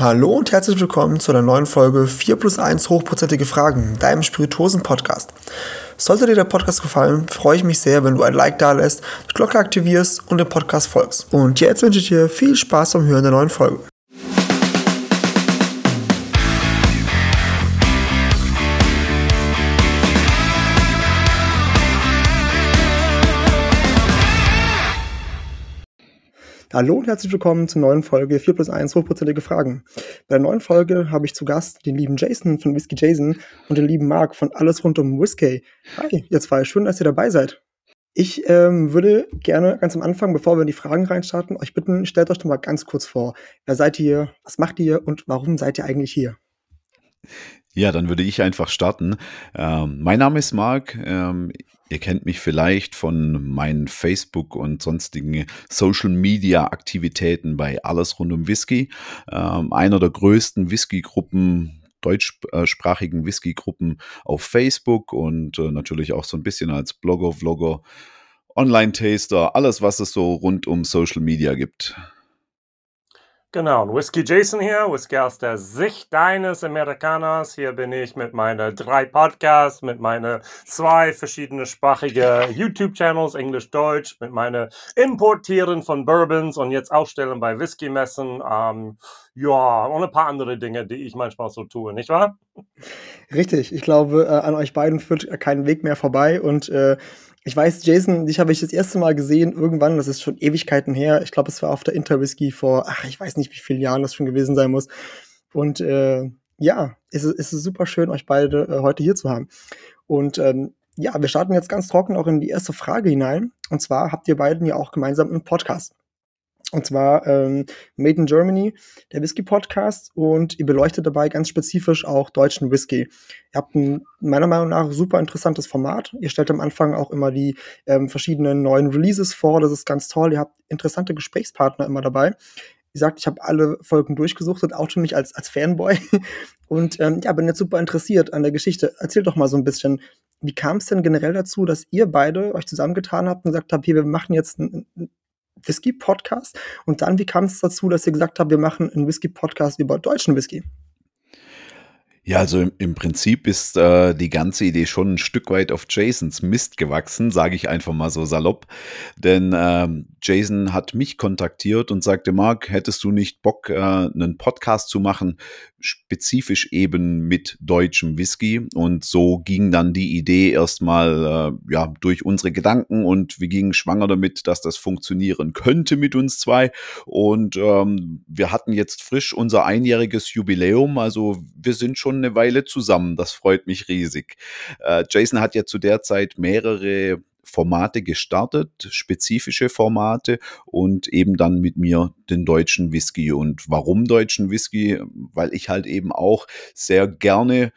Hallo und herzlich willkommen zu einer neuen Folge 4 plus 1 hochprozentige Fragen, deinem Spirituosen-Podcast. Sollte dir der Podcast gefallen, freue ich mich sehr, wenn du ein Like da lässt, die Glocke aktivierst und dem Podcast folgst. Und jetzt wünsche ich dir viel Spaß beim Hören der neuen Folge. Hallo und herzlich willkommen zur neuen Folge 4 plus 1 hochprozentige Fragen. Bei der neuen Folge habe ich zu Gast den lieben Jason von Whiskey Jason und den lieben Marc von Alles rund um Whiskey. Hi, ihr zwei, schön, dass ihr dabei seid. Ich ähm, würde gerne ganz am Anfang, bevor wir in die Fragen reinstarten, euch bitten, stellt euch doch mal ganz kurz vor. Wer seid ihr, was macht ihr und warum seid ihr eigentlich hier? Ja, dann würde ich einfach starten. Ähm, mein Name ist Marc. Ähm, Ihr kennt mich vielleicht von meinen Facebook und sonstigen Social Media Aktivitäten bei Alles rund um Whisky. Ähm, einer der größten Whisky-Gruppen deutschsprachigen Whisky-Gruppen auf Facebook und äh, natürlich auch so ein bisschen als Blogger, Vlogger, Online-Taster, alles, was es so rund um Social Media gibt. Genau, und Whisky Jason hier, Whisky aus der Sicht deines Amerikaners. Hier bin ich mit meinen drei Podcasts, mit meinen zwei verschiedene sprachige YouTube-Channels, Englisch-Deutsch, mit meinen Importieren von Bourbons und jetzt Ausstellen bei Whisky-Messen. Ähm, ja, und ein paar andere Dinge, die ich manchmal so tue, nicht wahr? Richtig, ich glaube, äh, an euch beiden führt kein Weg mehr vorbei und äh, ich weiß, Jason, dich habe ich das erste Mal gesehen, irgendwann, das ist schon Ewigkeiten her. Ich glaube, es war auf der Interwhisky vor, ach, ich weiß nicht, wie viele Jahren das schon gewesen sein muss. Und äh, ja, es ist, es ist super schön, euch beide äh, heute hier zu haben. Und ähm, ja, wir starten jetzt ganz trocken auch in die erste Frage hinein. Und zwar habt ihr beiden ja auch gemeinsam einen Podcast. Und zwar ähm, Made in Germany, der Whisky-Podcast. Und ihr beleuchtet dabei ganz spezifisch auch deutschen Whisky. Ihr habt ein meiner Meinung nach super interessantes Format. Ihr stellt am Anfang auch immer die ähm, verschiedenen neuen Releases vor. Das ist ganz toll. Ihr habt interessante Gesprächspartner immer dabei. Wie gesagt, ich habe alle Folgen durchgesuchtet, auch schon mich als, als Fanboy. Und ähm, ja, bin jetzt super interessiert an der Geschichte. Erzählt doch mal so ein bisschen, wie kam es denn generell dazu, dass ihr beide euch zusammengetan habt und gesagt habt, hier, wir machen jetzt ein, Whisky-Podcast. Und dann, wie kam es dazu, dass ihr gesagt habt, wir machen einen Whisky-Podcast über deutschen Whisky? Ja, also im, im Prinzip ist äh, die ganze Idee schon ein Stück weit auf Jasons Mist gewachsen, sage ich einfach mal so salopp. Denn ähm, Jason hat mich kontaktiert und sagte, Marc, hättest du nicht Bock, äh, einen Podcast zu machen, spezifisch eben mit deutschem Whisky? Und so ging dann die Idee erstmal äh, ja, durch unsere Gedanken und wir gingen schwanger damit, dass das funktionieren könnte mit uns zwei. Und ähm, wir hatten jetzt frisch unser einjähriges Jubiläum, also wir sind schon eine Weile zusammen. Das freut mich riesig. Äh, Jason hat ja zu der Zeit mehrere Formate gestartet, spezifische Formate und eben dann mit mir den deutschen Whisky. Und warum deutschen Whisky? Weil ich halt eben auch sehr gerne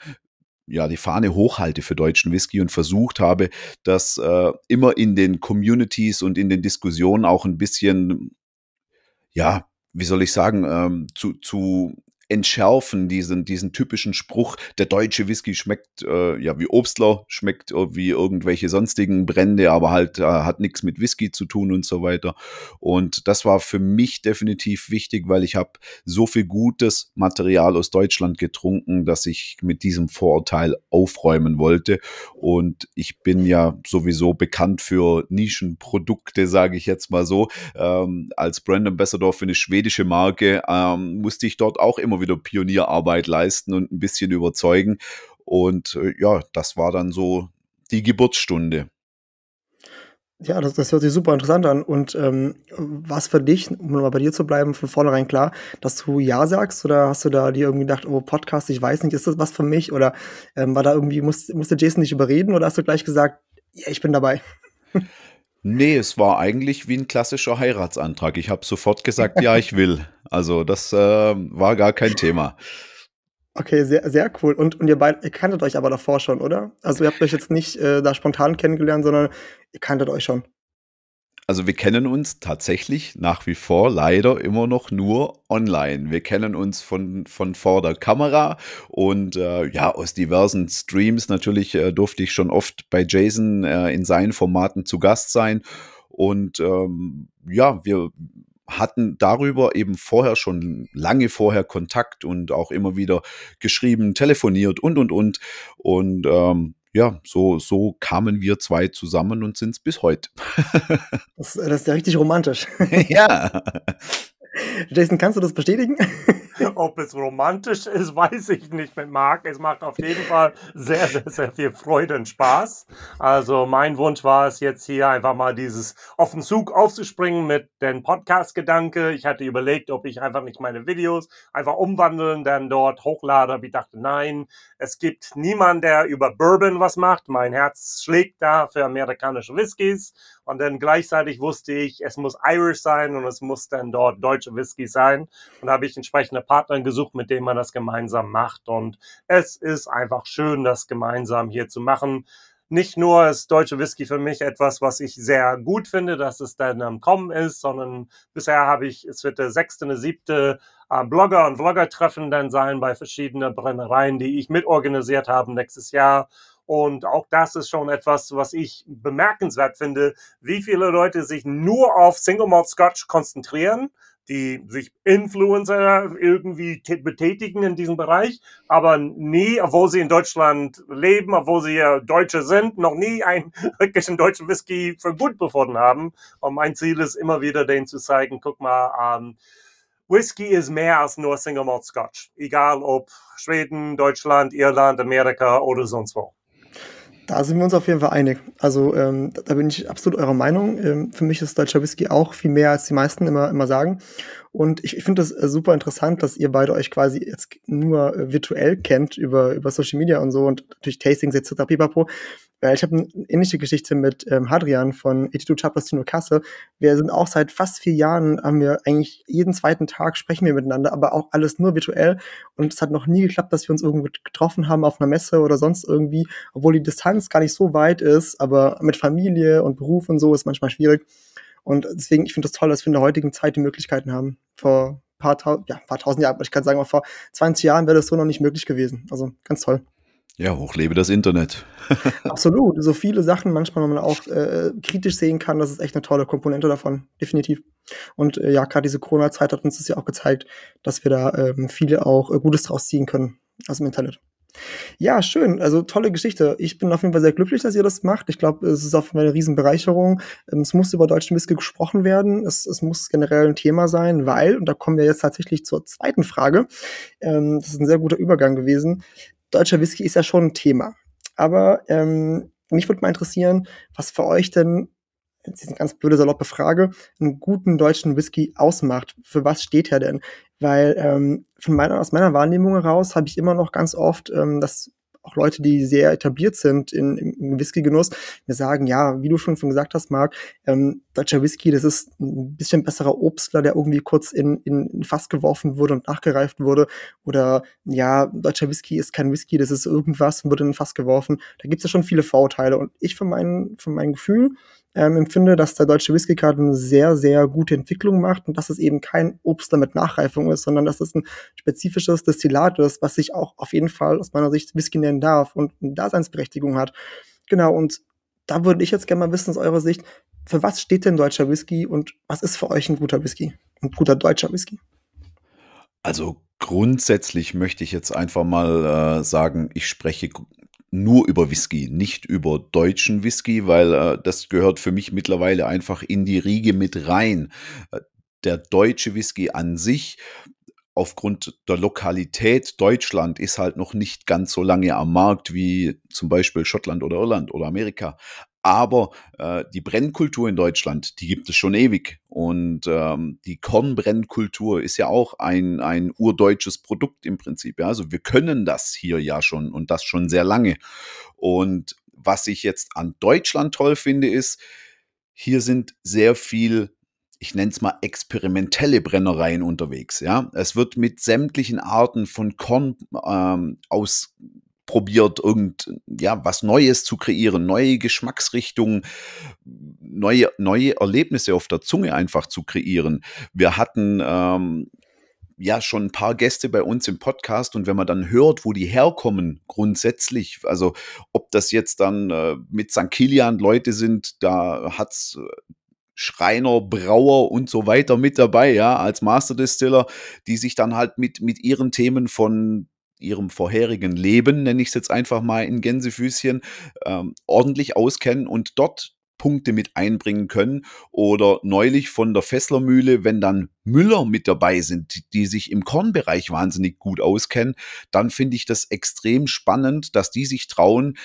ja, die Fahne hochhalte für deutschen Whisky und versucht habe, das äh, immer in den Communities und in den Diskussionen auch ein bisschen, ja, wie soll ich sagen, ähm, zu, zu entschärfen, diesen, diesen typischen Spruch, der deutsche Whisky schmeckt äh, ja wie Obstler, schmeckt wie irgendwelche sonstigen Brände, aber halt äh, hat nichts mit Whisky zu tun und so weiter. Und das war für mich definitiv wichtig, weil ich habe so viel gutes Material aus Deutschland getrunken, dass ich mit diesem Vorurteil aufräumen wollte. Und ich bin ja sowieso bekannt für Nischenprodukte, sage ich jetzt mal so. Ähm, als Brand Ambassador für eine schwedische Marke ähm, musste ich dort auch immer wieder Pionierarbeit leisten und ein bisschen überzeugen. Und äh, ja, das war dann so die Geburtsstunde. Ja, das, das hört sich super interessant an. Und ähm, was für dich, um mal bei dir zu bleiben, von vornherein klar, dass du Ja sagst? Oder hast du da dir irgendwie gedacht, oh, Podcast, ich weiß nicht, ist das was für mich? Oder ähm, war da irgendwie, muss, musste Jason dich überreden? Oder hast du gleich gesagt, ja, ich bin dabei? Nee, es war eigentlich wie ein klassischer Heiratsantrag. Ich habe sofort gesagt, ja, ich will. Also das äh, war gar kein Thema. Okay, sehr, sehr cool. Und, und ihr beide, ihr kanntet euch aber davor schon, oder? Also ihr habt euch jetzt nicht äh, da spontan kennengelernt, sondern ihr kanntet euch schon. Also wir kennen uns tatsächlich nach wie vor leider immer noch nur online. Wir kennen uns von, von vor der Kamera und äh, ja, aus diversen Streams natürlich äh, durfte ich schon oft bei Jason äh, in seinen Formaten zu Gast sein. Und ähm, ja, wir hatten darüber eben vorher schon lange vorher Kontakt und auch immer wieder geschrieben, telefoniert und und und. Und ähm, ja, so, so kamen wir zwei zusammen und sind es bis heute. das, das ist ja richtig romantisch. ja. Jason, kannst du das bestätigen? Ob es romantisch ist, weiß ich nicht mit Marc. Es macht auf jeden Fall sehr, sehr, sehr viel Freude und Spaß. Also mein Wunsch war es jetzt hier einfach mal dieses auf den Zug aufzuspringen mit dem Podcast-Gedanke. Ich hatte überlegt, ob ich einfach nicht meine Videos einfach umwandeln, dann dort hochlade. Aber ich dachte, nein, es gibt niemanden, der über Bourbon was macht. Mein Herz schlägt da für amerikanische Whiskys. Und dann gleichzeitig wusste ich, es muss Irish sein und es muss dann dort deutsche Whisky sein. Und habe ich entsprechende Partner gesucht, mit denen man das gemeinsam macht. Und es ist einfach schön, das gemeinsam hier zu machen. Nicht nur ist deutsche Whisky für mich etwas, was ich sehr gut finde, dass es dann am Kommen ist, sondern bisher habe ich, es wird der sechste, eine siebte äh, Blogger und Vlogger-Treffen dann sein bei verschiedenen Brennereien, die ich mitorganisiert habe nächstes Jahr. Und auch das ist schon etwas, was ich bemerkenswert finde, wie viele Leute sich nur auf Single Malt Scotch konzentrieren, die sich Influencer irgendwie betätigen in diesem Bereich, aber nie, obwohl sie in Deutschland leben, obwohl sie ja Deutsche sind, noch nie einen wirklichen deutschen Whisky für gut befunden haben. Und mein Ziel ist immer wieder, denen zu zeigen, guck mal, ähm, Whisky ist mehr als nur Single Malt Scotch. Egal ob Schweden, Deutschland, Irland, Amerika oder sonst wo. Da sind wir uns auf jeden Fall einig. Also ähm, da bin ich absolut eurer Meinung. Ähm, für mich ist deutscher Whisky auch viel mehr, als die meisten immer, immer sagen. Und ich, ich finde das äh, super interessant, dass ihr beide euch quasi jetzt nur äh, virtuell kennt über, über Social Media und so und natürlich Tastings etc. pipapo. Weil ich habe eine ähnliche Geschichte mit ähm, Hadrian von 82 Chapters Tino Kasse. Wir sind auch seit fast vier Jahren, haben wir eigentlich jeden zweiten Tag sprechen wir miteinander, aber auch alles nur virtuell. Und es hat noch nie geklappt, dass wir uns irgendwo getroffen haben auf einer Messe oder sonst irgendwie, obwohl die Distanz gar nicht so weit ist, aber mit Familie und Beruf und so ist manchmal schwierig. Und deswegen, ich finde das toll, dass wir in der heutigen Zeit die Möglichkeiten haben. Vor paar, ja, paar tausend Jahren, ich kann sagen, vor 20 Jahren wäre das so noch nicht möglich gewesen. Also ganz toll. Ja, hochlebe das Internet. Absolut. So viele Sachen manchmal, man auch äh, kritisch sehen kann, das ist echt eine tolle Komponente davon. Definitiv. Und äh, ja, gerade diese Corona-Zeit hat uns das ja auch gezeigt, dass wir da ähm, viele auch äh, Gutes draus ziehen können aus dem Internet. Ja, schön. Also tolle Geschichte. Ich bin auf jeden Fall sehr glücklich, dass ihr das macht. Ich glaube, es ist auf jeden Fall eine Riesenbereicherung. Ähm, es muss über deutschen Whisky gesprochen werden. Es, es, muss generell ein Thema sein, weil, und da kommen wir jetzt tatsächlich zur zweiten Frage, ähm, das ist ein sehr guter Übergang gewesen. Deutscher Whisky ist ja schon ein Thema. Aber ähm, mich würde mal interessieren, was für euch denn jetzt ist eine ganz blöde, saloppe Frage, einen guten deutschen Whisky ausmacht. Für was steht er denn? Weil ähm, von meiner, aus meiner Wahrnehmung heraus habe ich immer noch ganz oft, ähm, dass auch Leute, die sehr etabliert sind in, im Whisky-Genuss, mir sagen, ja, wie du schon, gesagt hast, Marc, ähm, deutscher Whisky, das ist ein bisschen besserer Obstler, der irgendwie kurz in, in, in Fass geworfen wurde und nachgereift wurde. Oder ja, deutscher Whisky ist kein Whisky, das ist irgendwas und wurde in ein Fass geworfen. Da gibt es ja schon viele Vorurteile. Und ich von meinem, von meinem Gefühl ähm, empfinde, dass der deutsche Whisky gerade eine sehr, sehr gute Entwicklung macht und dass es eben kein Obst mit Nachreifung ist, sondern dass es ein spezifisches Destillat ist, was sich auch auf jeden Fall aus meiner Sicht Whisky nennen darf und eine Daseinsberechtigung hat. Genau, und da würde ich jetzt gerne mal wissen aus eurer Sicht, für was steht denn deutscher Whisky und was ist für euch ein guter Whisky? Ein guter deutscher Whisky? Also grundsätzlich möchte ich jetzt einfach mal äh, sagen, ich spreche nur über Whisky, nicht über deutschen Whisky, weil äh, das gehört für mich mittlerweile einfach in die Riege mit rein. Äh, der deutsche Whisky an sich, aufgrund der Lokalität Deutschland, ist halt noch nicht ganz so lange am Markt wie zum Beispiel Schottland oder Irland oder Amerika. Aber äh, die Brennkultur in Deutschland, die gibt es schon ewig. Und ähm, die Kornbrennkultur ist ja auch ein, ein urdeutsches Produkt im Prinzip. Ja? Also wir können das hier ja schon und das schon sehr lange. Und was ich jetzt an Deutschland toll finde, ist, hier sind sehr viel ich nenne es mal experimentelle Brennereien unterwegs. Ja, es wird mit sämtlichen Arten von Korn ähm, aus probiert, irgend, ja, was Neues zu kreieren, neue Geschmacksrichtungen, neue, neue Erlebnisse auf der Zunge einfach zu kreieren. Wir hatten ähm, ja schon ein paar Gäste bei uns im Podcast und wenn man dann hört, wo die herkommen, grundsätzlich, also ob das jetzt dann äh, mit St. Kilian Leute sind, da hat es Schreiner, Brauer und so weiter mit dabei, ja, als Master Distiller, die sich dann halt mit, mit ihren Themen von ihrem vorherigen Leben, nenne ich es jetzt einfach mal in Gänsefüßchen, ähm, ordentlich auskennen und dort Punkte mit einbringen können. Oder neulich von der Fesslermühle, wenn dann Müller mit dabei sind, die, sich im Kornbereich wahnsinnig gut auskennen, dann finde ich das extrem spannend, dass die sich trauen,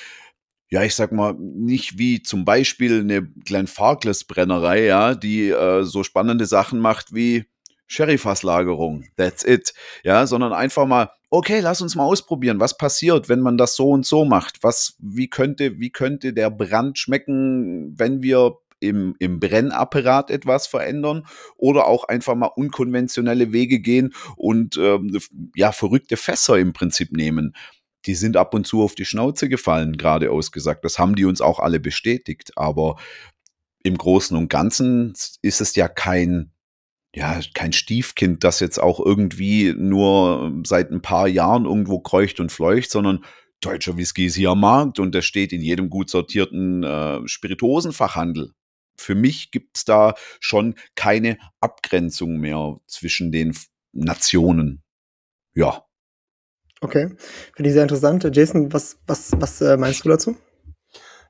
ja, ich sag mal, nicht wie zum Beispiel eine Glenn Farkless Brennerei, ja, die äh, so spannende Sachen macht wie Sherryfasslagerung. That's it. Ja, sondern einfach mal, okay, lass uns mal ausprobieren. Was passiert, wenn man das so und so macht? Was, wie könnte, wie könnte der Brand schmecken, wenn wir im, im Brennapparat etwas verändern oder auch einfach mal unkonventionelle Wege gehen und ähm, ja, verrückte Fässer im Prinzip nehmen die sind ab und zu auf die Schnauze gefallen, gerade ausgesagt. Das haben die uns auch alle bestätigt. Aber im Großen und Ganzen ist es ja kein, ja, kein Stiefkind, das jetzt auch irgendwie nur seit ein paar Jahren irgendwo kreucht und fleucht, sondern deutscher Whisky ist hier am Markt und der steht in jedem gut sortierten äh, Spirituosenfachhandel. Für mich gibt es da schon keine Abgrenzung mehr zwischen den Nationen. Ja. Okay, finde ich sehr interessant. Jason, was, was, was äh, meinst du dazu?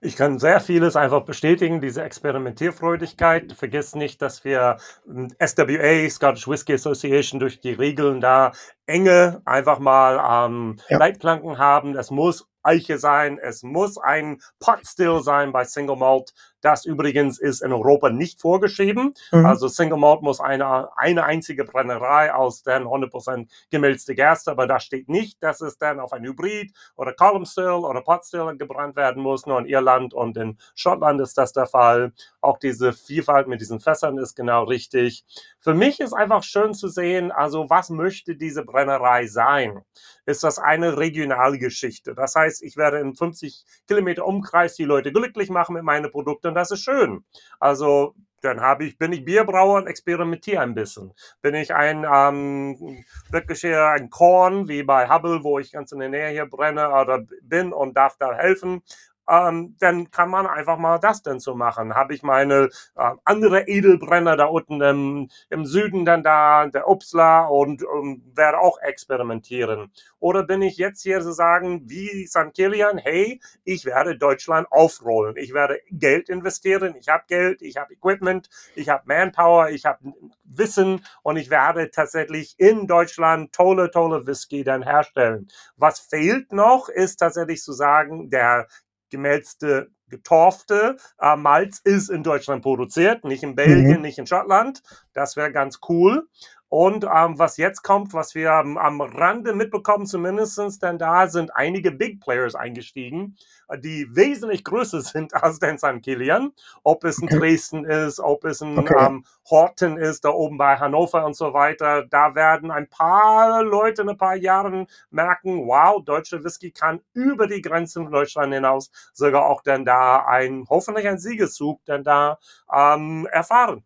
Ich kann sehr vieles einfach bestätigen, diese Experimentierfreudigkeit. Vergiss nicht, dass wir hm, SWA, Scottish Whisky Association, durch die Regeln da enge einfach mal ähm, ja. Leitplanken haben. Es muss Eiche sein, es muss ein Pot Still sein bei Single Malt. Das übrigens ist in Europa nicht vorgeschrieben. Mhm. Also Single Malt muss eine, eine einzige Brennerei aus den 100% gemälzte Gerste, aber da steht nicht, dass es dann auf ein Hybrid oder Column Still oder Pot Still gebrannt werden muss. Nur in Irland und in Schottland ist das der Fall. Auch diese Vielfalt mit diesen Fässern ist genau richtig. Für mich ist einfach schön zu sehen, also was möchte diese Brennerei sein? Ist das eine regionale Geschichte? Das heißt, ich werde in 50 Kilometer Umkreis die Leute glücklich machen mit meinen Produkten das ist schön. Also dann habe ich, bin ich Bierbrauer und experimentiere ein bisschen. Bin ich ein ähm, wirklich ein Korn, wie bei Hubble, wo ich ganz in der Nähe hier brenne oder bin und darf da helfen, ähm, dann kann man einfach mal das denn so machen. Habe ich meine äh, andere Edelbrenner da unten im, im Süden dann da, der Upsla und, und werde auch experimentieren. Oder bin ich jetzt hier zu sagen, wie St. Kilian, hey, ich werde Deutschland aufrollen. Ich werde Geld investieren. Ich habe Geld, ich habe Equipment, ich habe Manpower, ich habe Wissen und ich werde tatsächlich in Deutschland tolle, tolle Whisky dann herstellen. Was fehlt noch, ist tatsächlich zu sagen, der gemälzte, getorfte äh, Malz ist in Deutschland produziert, nicht in Belgien, mhm. nicht in Schottland. Das wäre ganz cool. Und ähm, was jetzt kommt, was wir ähm, am Rande mitbekommen, zumindestens, denn da sind einige Big Players eingestiegen, äh, die wesentlich größer sind als den St. Kilian. Ob es ein okay. Dresden ist, ob es ein okay. ähm, Horten ist, da oben bei Hannover und so weiter. Da werden ein paar Leute in ein paar Jahren merken, wow, deutsche Whisky kann über die Grenzen von Deutschland hinaus sogar auch dann da ein, hoffentlich ein Siegeszug dann da ähm, erfahren.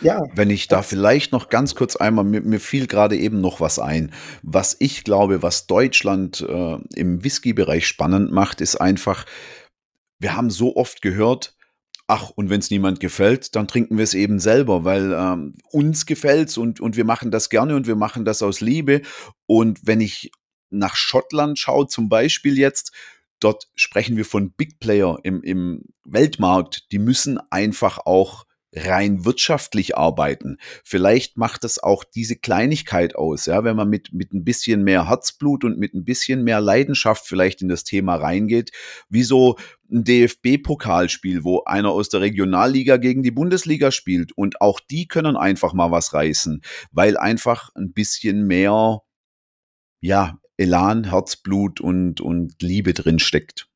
Ja. Wenn ich da vielleicht noch ganz kurz einmal, mir, mir fiel gerade eben noch was ein. Was ich glaube, was Deutschland äh, im Whisky-Bereich spannend macht, ist einfach, wir haben so oft gehört, ach, und wenn es niemand gefällt, dann trinken wir es eben selber, weil ähm, uns gefällt's und, und wir machen das gerne und wir machen das aus Liebe. Und wenn ich nach Schottland schaue, zum Beispiel jetzt, dort sprechen wir von Big Player im, im Weltmarkt, die müssen einfach auch rein wirtschaftlich arbeiten. Vielleicht macht es auch diese Kleinigkeit aus, ja, wenn man mit, mit ein bisschen mehr Herzblut und mit ein bisschen mehr Leidenschaft vielleicht in das Thema reingeht, wie so ein DFB-Pokalspiel, wo einer aus der Regionalliga gegen die Bundesliga spielt und auch die können einfach mal was reißen, weil einfach ein bisschen mehr, ja, Elan, Herzblut und, und Liebe drin steckt.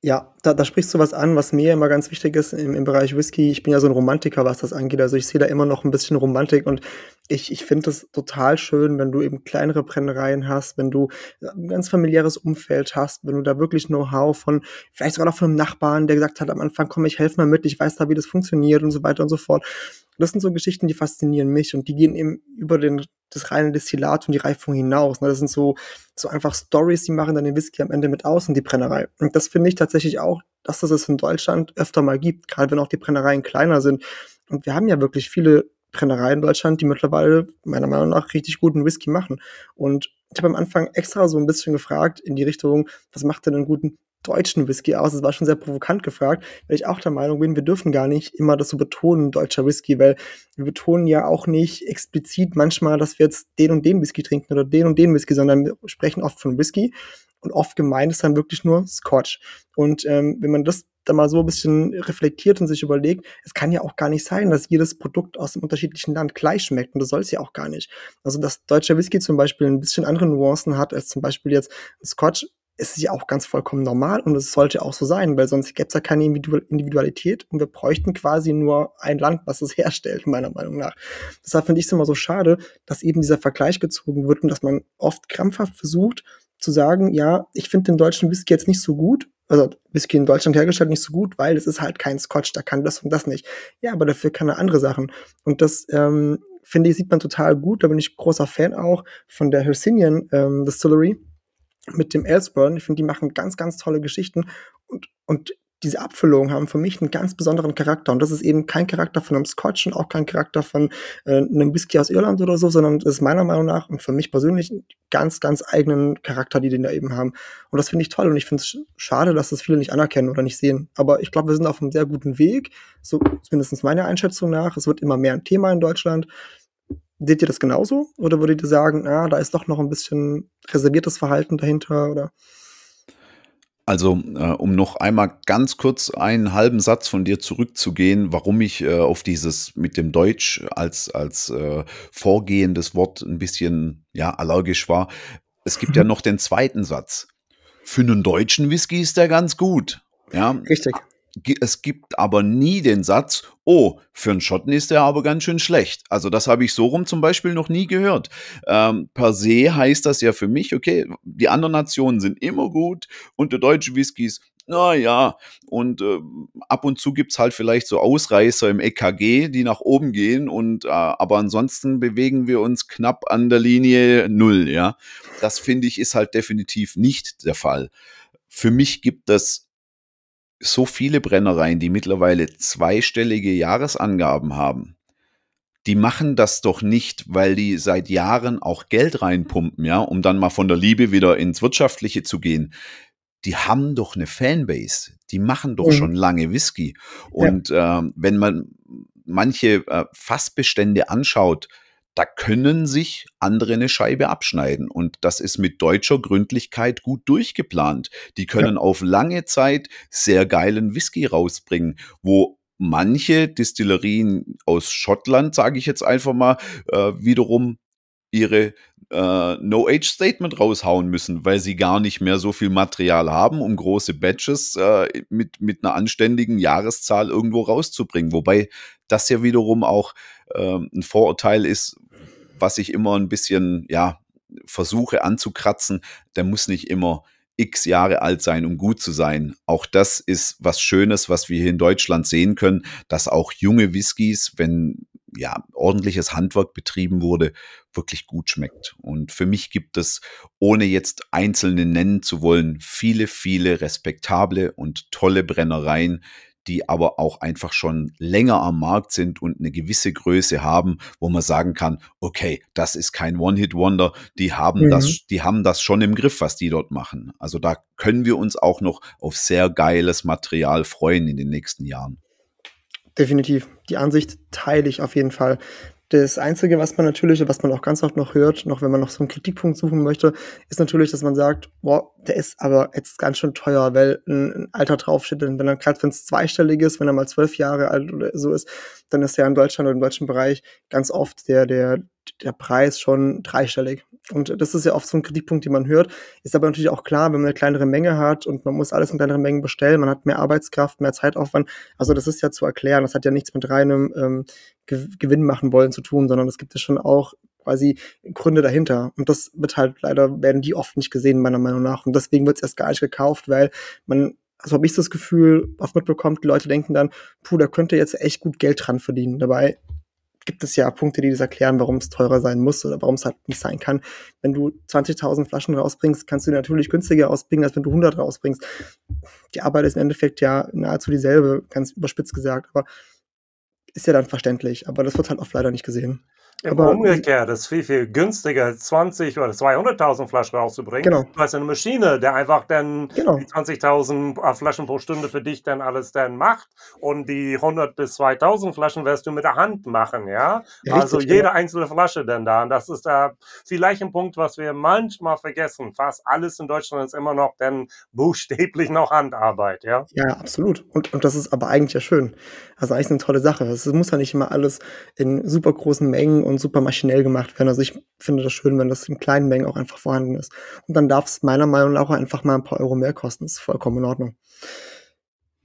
Ja, da, da sprichst du was an, was mir immer ganz wichtig ist im, im Bereich Whisky. Ich bin ja so ein Romantiker, was das angeht. Also ich sehe da immer noch ein bisschen Romantik und ich, ich finde es total schön, wenn du eben kleinere Brennereien hast, wenn du ein ganz familiäres Umfeld hast, wenn du da wirklich Know-how von, vielleicht sogar noch von einem Nachbarn, der gesagt hat am Anfang, komm, ich helfe mal mit, ich weiß da, wie das funktioniert und so weiter und so fort. Das sind so Geschichten, die faszinieren mich und die gehen eben über den, das reine Destillat und die Reifung hinaus. Ne? Das sind so, so einfach Stories, die machen dann den Whisky am Ende mit aus in die Brennerei. Und das finde ich tatsächlich auch, dass das es in Deutschland öfter mal gibt, gerade wenn auch die Brennereien kleiner sind. Und wir haben ja wirklich viele Brennereien in Deutschland, die mittlerweile meiner Meinung nach richtig guten Whisky machen. Und ich habe am Anfang extra so ein bisschen gefragt in die Richtung, was macht denn einen guten deutschen Whisky aus? Das war schon sehr provokant gefragt, weil ich auch der Meinung bin, wir dürfen gar nicht immer das so betonen, deutscher Whisky, weil wir betonen ja auch nicht explizit manchmal, dass wir jetzt den und den Whisky trinken oder den und den Whisky, sondern wir sprechen oft von Whisky und oft gemeint ist dann wirklich nur Scotch. Und ähm, wenn man das da mal so ein bisschen reflektiert und sich überlegt, es kann ja auch gar nicht sein, dass jedes Produkt aus einem unterschiedlichen Land gleich schmeckt und das soll es ja auch gar nicht. Also dass deutscher Whisky zum Beispiel ein bisschen andere Nuancen hat als zum Beispiel jetzt Scotch, ist ja auch ganz vollkommen normal und es sollte auch so sein, weil sonst gäbe es ja keine Individualität und wir bräuchten quasi nur ein Land, was es herstellt, meiner Meinung nach. Deshalb finde ich es immer so schade, dass eben dieser Vergleich gezogen wird und dass man oft krampfhaft versucht zu sagen, ja, ich finde den deutschen Whisky jetzt nicht so gut, also Whisky in Deutschland hergestellt nicht so gut, weil es ist halt kein Scotch, da kann das und das nicht. Ja, aber dafür kann er andere Sachen. Und das ähm, finde ich, sieht man total gut. Da bin ich großer Fan auch von der Hercinian ähm, Distillery mit dem Elsburn. Ich finde, die machen ganz, ganz tolle Geschichten. Und, und diese Abfüllungen haben für mich einen ganz besonderen Charakter. Und das ist eben kein Charakter von einem Scotch und auch kein Charakter von äh, einem Whisky aus Irland oder so, sondern das ist meiner Meinung nach und für mich persönlich einen ganz, ganz eigenen Charakter, die den da eben haben. Und das finde ich toll. Und ich finde es schade, dass das viele nicht anerkennen oder nicht sehen. Aber ich glaube, wir sind auf einem sehr guten Weg. So zumindest meiner Einschätzung nach. Es wird immer mehr ein Thema in Deutschland. Seht ihr das genauso? Oder würdet ihr sagen, ah, da ist doch noch ein bisschen reserviertes Verhalten dahinter? Oder? Also, äh, um noch einmal ganz kurz einen halben Satz von dir zurückzugehen, warum ich äh, auf dieses mit dem Deutsch als, als äh, vorgehendes Wort ein bisschen ja, allergisch war. Es gibt mhm. ja noch den zweiten Satz. Für einen deutschen Whisky ist der ganz gut. Ja, richtig. Es gibt aber nie den Satz, oh, für einen Schotten ist der aber ganz schön schlecht. Also das habe ich so rum zum Beispiel noch nie gehört. Ähm, per se heißt das ja für mich, okay, die anderen Nationen sind immer gut und der deutsche Whisky ist, naja, und äh, ab und zu gibt es halt vielleicht so Ausreißer im EKG, die nach oben gehen und äh, aber ansonsten bewegen wir uns knapp an der Linie null, ja. Das finde ich ist halt definitiv nicht der Fall. Für mich gibt es so viele Brennereien, die mittlerweile zweistellige Jahresangaben haben, die machen das doch nicht, weil die seit Jahren auch Geld reinpumpen, ja, um dann mal von der Liebe wieder ins Wirtschaftliche zu gehen. Die haben doch eine Fanbase, die machen doch mhm. schon lange Whisky. Und ja. äh, wenn man manche äh, Fassbestände anschaut, da können sich andere eine Scheibe abschneiden. Und das ist mit deutscher Gründlichkeit gut durchgeplant. Die können ja. auf lange Zeit sehr geilen Whisky rausbringen, wo manche Distillerien aus Schottland, sage ich jetzt einfach mal, äh, wiederum ihre äh, No-Age-Statement raushauen müssen, weil sie gar nicht mehr so viel Material haben, um große Batches äh, mit, mit einer anständigen Jahreszahl irgendwo rauszubringen. Wobei das ja wiederum auch äh, ein Vorurteil ist, was ich immer ein bisschen, ja, versuche anzukratzen, der muss nicht immer x Jahre alt sein, um gut zu sein. Auch das ist was Schönes, was wir hier in Deutschland sehen können, dass auch junge Whiskys, wenn ja ordentliches Handwerk betrieben wurde, wirklich gut schmeckt. Und für mich gibt es, ohne jetzt einzelne nennen zu wollen, viele, viele respektable und tolle Brennereien, die aber auch einfach schon länger am Markt sind und eine gewisse Größe haben, wo man sagen kann, okay, das ist kein One-Hit-Wonder, die haben mhm. das, die haben das schon im Griff, was die dort machen. Also da können wir uns auch noch auf sehr geiles Material freuen in den nächsten Jahren. Definitiv. Die Ansicht teile ich auf jeden Fall. Das Einzige, was man natürlich, was man auch ganz oft noch hört, noch wenn man noch so einen Kritikpunkt suchen möchte, ist natürlich, dass man sagt, boah, der ist aber jetzt ganz schön teuer, weil ein, Alter draufsteht. Denn wenn er gerade wenn es zweistellig ist, wenn er mal zwölf Jahre alt oder so ist, dann ist ja in Deutschland oder im deutschen Bereich ganz oft der, der, der Preis schon dreistellig. Und das ist ja oft so ein Kritikpunkt, den man hört. Ist aber natürlich auch klar, wenn man eine kleinere Menge hat und man muss alles in kleineren Mengen bestellen, man hat mehr Arbeitskraft, mehr Zeitaufwand. Also das ist ja zu erklären. Das hat ja nichts mit reinem ähm, Gewinn machen wollen zu tun, sondern es gibt ja schon auch quasi Gründe dahinter. Und das wird halt leider, werden die oft nicht gesehen, meiner Meinung nach. Und deswegen wird es erst gar nicht gekauft, weil man also habe ich das Gefühl, oft mitbekommt, die Leute denken dann, puh, da könnte jetzt echt gut Geld dran verdienen. Dabei gibt es ja Punkte, die das erklären, warum es teurer sein muss oder warum es halt nicht sein kann. Wenn du 20.000 Flaschen rausbringst, kannst du natürlich günstiger ausbringen, als wenn du 100 rausbringst. Die Arbeit ist im Endeffekt ja nahezu dieselbe, ganz überspitzt gesagt, aber ist ja dann verständlich. Aber das wird halt oft leider nicht gesehen. Im Aber- Umgekehrt ist viel, viel günstiger, 20 oder 200.000 Flaschen rauszubringen. Genau. Du hast eine Maschine, der einfach dann Genau. die 20.000 äh, Flaschen pro Stunde für dich dann alles dann macht. Und die 100 bis 2.000 Flaschen wirst du mit der Hand machen, ja? Ja, also jede einzelne Flasche dann da. Und das ist da vielleicht ein Punkt, was wir manchmal vergessen. Fast alles in Deutschland ist immer noch dann buchstäblich noch Handarbeit, ja? Ja, absolut. Und, und das ist aber eigentlich ja schön. Also eigentlich eine tolle Sache. Es muss ja nicht immer alles in super großen Mengen und super maschinell gemacht werden. Also ich finde das schön, wenn das in kleinen Mengen auch einfach vorhanden ist. Und dann darf es meiner Meinung nach auch einfach mal ein paar Euro mehr kosten. Das ist vollkommen in Ordnung.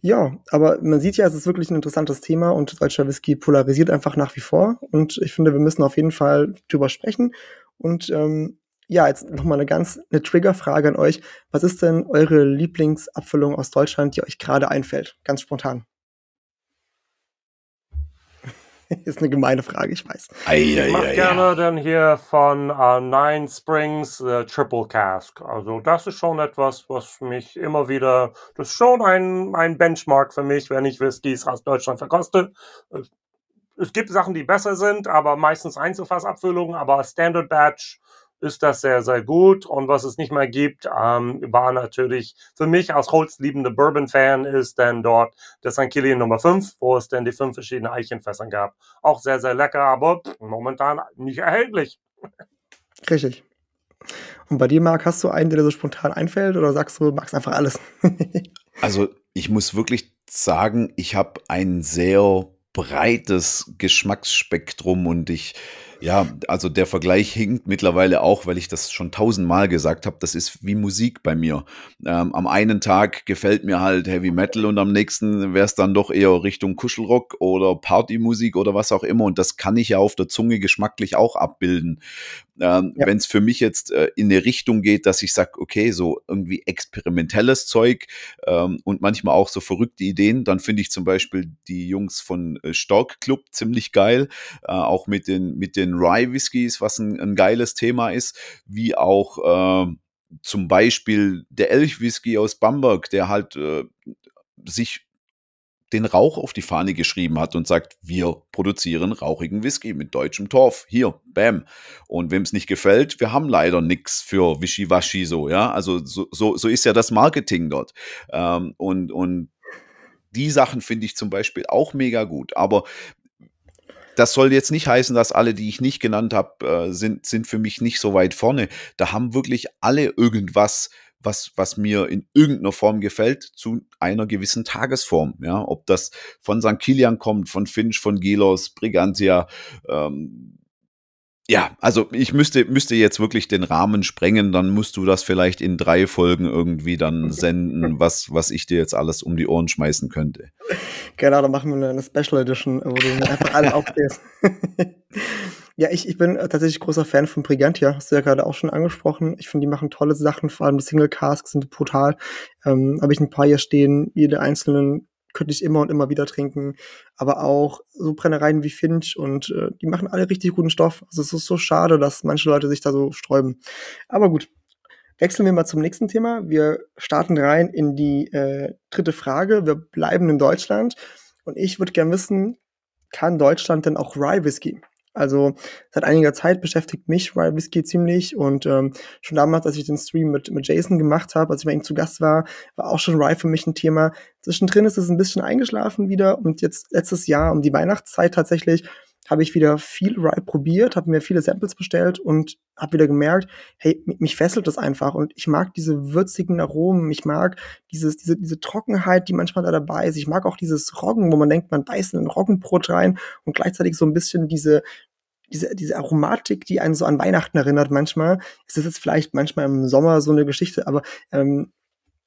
Ja, aber man sieht ja, es ist wirklich ein interessantes Thema und deutscher Whisky polarisiert einfach nach wie vor. Und ich finde, wir müssen auf jeden Fall drüber sprechen. Und ähm, ja, jetzt nochmal eine ganz eine Triggerfrage an euch. Was ist denn eure Lieblingsabfüllung aus Deutschland, die euch gerade einfällt? Ganz spontan. ist eine gemeine Frage, ich weiß. Ich mache gerne dann hier von äh, Nine Springs äh, Triple Cask. Also das ist schon etwas, was mich immer wieder, das ist schon ein, ein Benchmark für mich, wenn ich Whiskys aus Deutschland verkoste. Es- Es gibt Sachen, die besser sind, aber meistens Einzelfassabfüllungen, aber Standard Batch ist das sehr, sehr gut. Und was es nicht mehr gibt, ähm, war natürlich für mich als holzliebende Bourbon-Fan ist dann dort das St. Kilian Nummer 5, wo es dann die fünf verschiedene Eichenfässern gab. Auch sehr, sehr lecker, aber momentan nicht erhältlich. Richtig. Und bei dir, Marc, hast du einen, der dir so spontan einfällt oder sagst du, magst einfach alles? Also ich muss wirklich sagen, ich habe ein sehr breites Geschmacksspektrum und ich, ja, also der Vergleich hinkt mittlerweile auch, weil ich das schon tausendmal gesagt habe, das ist wie Musik bei mir. Ähm, am einen Tag gefällt mir halt Heavy Metal und am nächsten wäre es dann doch eher Richtung Kuschelrock oder Partymusik oder was auch immer und das kann ich ja auf der Zunge geschmacklich auch abbilden. Ähm, Ja. Wenn es für mich jetzt äh, in eine Richtung geht, dass ich sage, okay, so irgendwie experimentelles Zeug ähm, und manchmal auch so verrückte Ideen, dann finde ich zum Beispiel die Jungs von äh, Stork Club ziemlich geil, äh, auch mit den, mit den Rye Whiskys, was ein, ein geiles Thema ist, wie auch ähm, zum Beispiel der Elch Whisky aus Bamberg, der halt äh, sich den Rauch auf die Fahne geschrieben hat und sagt, wir produzieren rauchigen Whisky mit deutschem Torf. Hier, bam. Und wem es nicht gefällt, wir haben leider nichts für Wischiwaschi so, ja. Also so, so, so ist ja das Marketing dort. Ähm, und, und die Sachen finde ich zum Beispiel auch mega gut. Aber das soll jetzt nicht heißen, dass alle, die ich nicht genannt habe, äh, sind, sind für mich nicht so weit vorne. Da haben wirklich alle irgendwas, was, was mir in irgendeiner Form gefällt, zu einer gewissen Tagesform. Ja, ob das von St. Kilian kommt, von Finch, von Gelos, Brigantia. Ähm, ja, also ich müsste, müsste jetzt wirklich den Rahmen sprengen, dann musst du das vielleicht in drei Folgen irgendwie dann senden, was, was ich dir jetzt alles um die Ohren schmeißen könnte. Genau, dann machen wir eine- Special Edition, wo du einfach alle aufzählst. ja, ich, ich bin äh, tatsächlich großer Fan von Brigantia, hast du ja gerade auch schon angesprochen. Ich finde, die machen tolle Sachen, vor allem die Single Casks sind brutal. Ähm, Habe ich ein paar hier stehen, jede einzelnen könnte ich immer und immer wieder trinken. Aber auch so Brennereien wie Finch und äh, die machen alle richtig guten Stoff. Also es ist so schade, dass manche Leute sich da so sträuben. Aber gut. Wechseln wir mal zum nächsten Thema. Wir starten rein in die äh, dritte Frage. Wir bleiben in Deutschland. Und ich würde gern wissen, kann Deutschland denn auch Rye Whisky? Also seit einiger Zeit beschäftigt mich Rye Whisky ziemlich und ähm, schon damals, als ich den Stream mit, mit Jason gemacht habe, als ich bei ihm zu Gast war, war auch schon Rye für mich ein Thema. Zwischendrin ist es ein bisschen eingeschlafen wieder und jetzt letztes Jahr um die Weihnachtszeit tatsächlich habe ich wieder viel Rye probiert, habe mir viele Samples bestellt und habe wieder gemerkt, hey, mi- mich fesselt das einfach und ich mag diese würzigen Aromen, ich mag dieses, diese, diese Trockenheit, die manchmal da dabei ist. Ich mag auch dieses Roggen, wo man denkt, man beißt in ein Roggenbrot rein und gleichzeitig so ein bisschen diese, diese, diese Aromatik, die einen so an Weihnachten erinnert manchmal. Es ist jetzt vielleicht manchmal im Sommer so eine Geschichte, aber ähm,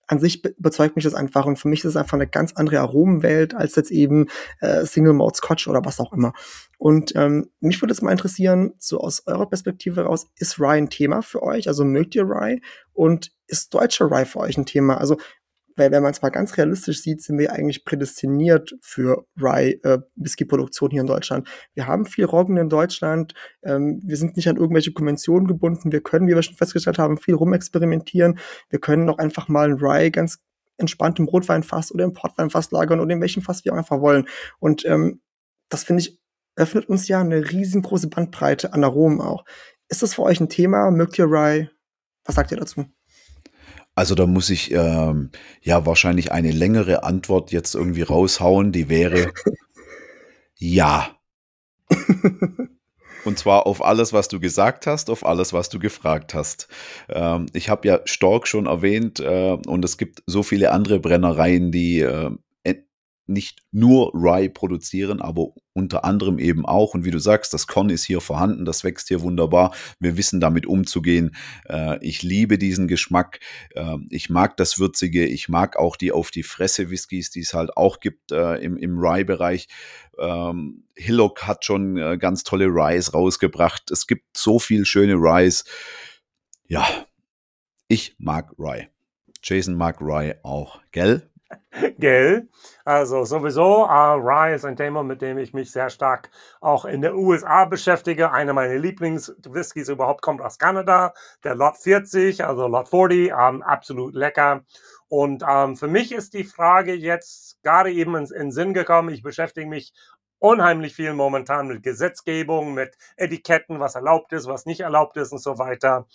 an sich be- überzeugt mich das einfach und für mich ist es einfach eine ganz andere Aromenwelt als jetzt eben äh, Single Malt Scotch oder was auch immer. Und ähm, mich würde es mal interessieren, so aus eurer Perspektive heraus, ist Rye ein Thema für euch? Also mögt ihr Rye? Und ist deutscher Rye für euch ein Thema? Also weil wenn man es mal ganz realistisch sieht, sind wir eigentlich prädestiniert für Rye äh, Whisky-Produktion hier in Deutschland. Wir haben viel Roggen in Deutschland. Ähm, wir sind nicht an irgendwelche Konventionen gebunden. Wir können, wie wir schon festgestellt haben, viel rumexperimentieren. Wir können auch einfach mal ein Rye ganz entspannt im Rotweinfass oder im Portweinfass lagern oder in welchem Fass wir einfach wollen. Und ähm, das finde ich öffnet uns ja eine riesengroße Bandbreite an Aromen auch. Ist das für euch ein Thema? Mögt ihr Rye? Was sagt ihr dazu? Also da muss ich ähm, ja wahrscheinlich eine längere Antwort jetzt irgendwie raushauen, die wäre ja. Und zwar auf alles, was du gesagt hast, auf alles, was du gefragt hast. Ähm, ich habe ja Stork schon erwähnt äh, und es gibt so viele andere Brennereien, die äh, nicht nur Rye produzieren, aber unter anderem eben auch. Und wie du sagst, das Korn ist hier vorhanden, das wächst hier wunderbar. Wir wissen damit umzugehen. Äh, ich liebe diesen Geschmack. Äh, ich mag das Würzige. Ich mag auch die auf die Fresse Whiskys, die es halt auch gibt äh, im, im Rye-Bereich. Ähm, Hillock hat schon äh, ganz tolle Ryes rausgebracht. Es gibt so viel schöne Ryes. Ja, ich mag Rye. Jason mag Rye auch, gell? Gell? Also sowieso, uh, Rye ist ein Thema, mit dem ich mich sehr stark auch in den USA beschäftige. Einer meiner Lieblingswhiskys überhaupt kommt aus Kanada, der Lot 40, also Lot 40, um, absolut lecker. Und um, für mich ist die Frage jetzt gerade eben in, in Sinn gekommen, ich beschäftige mich unheimlich viel momentan mit Gesetzgebung, mit Etiketten, was erlaubt ist, was nicht erlaubt ist und so weiter.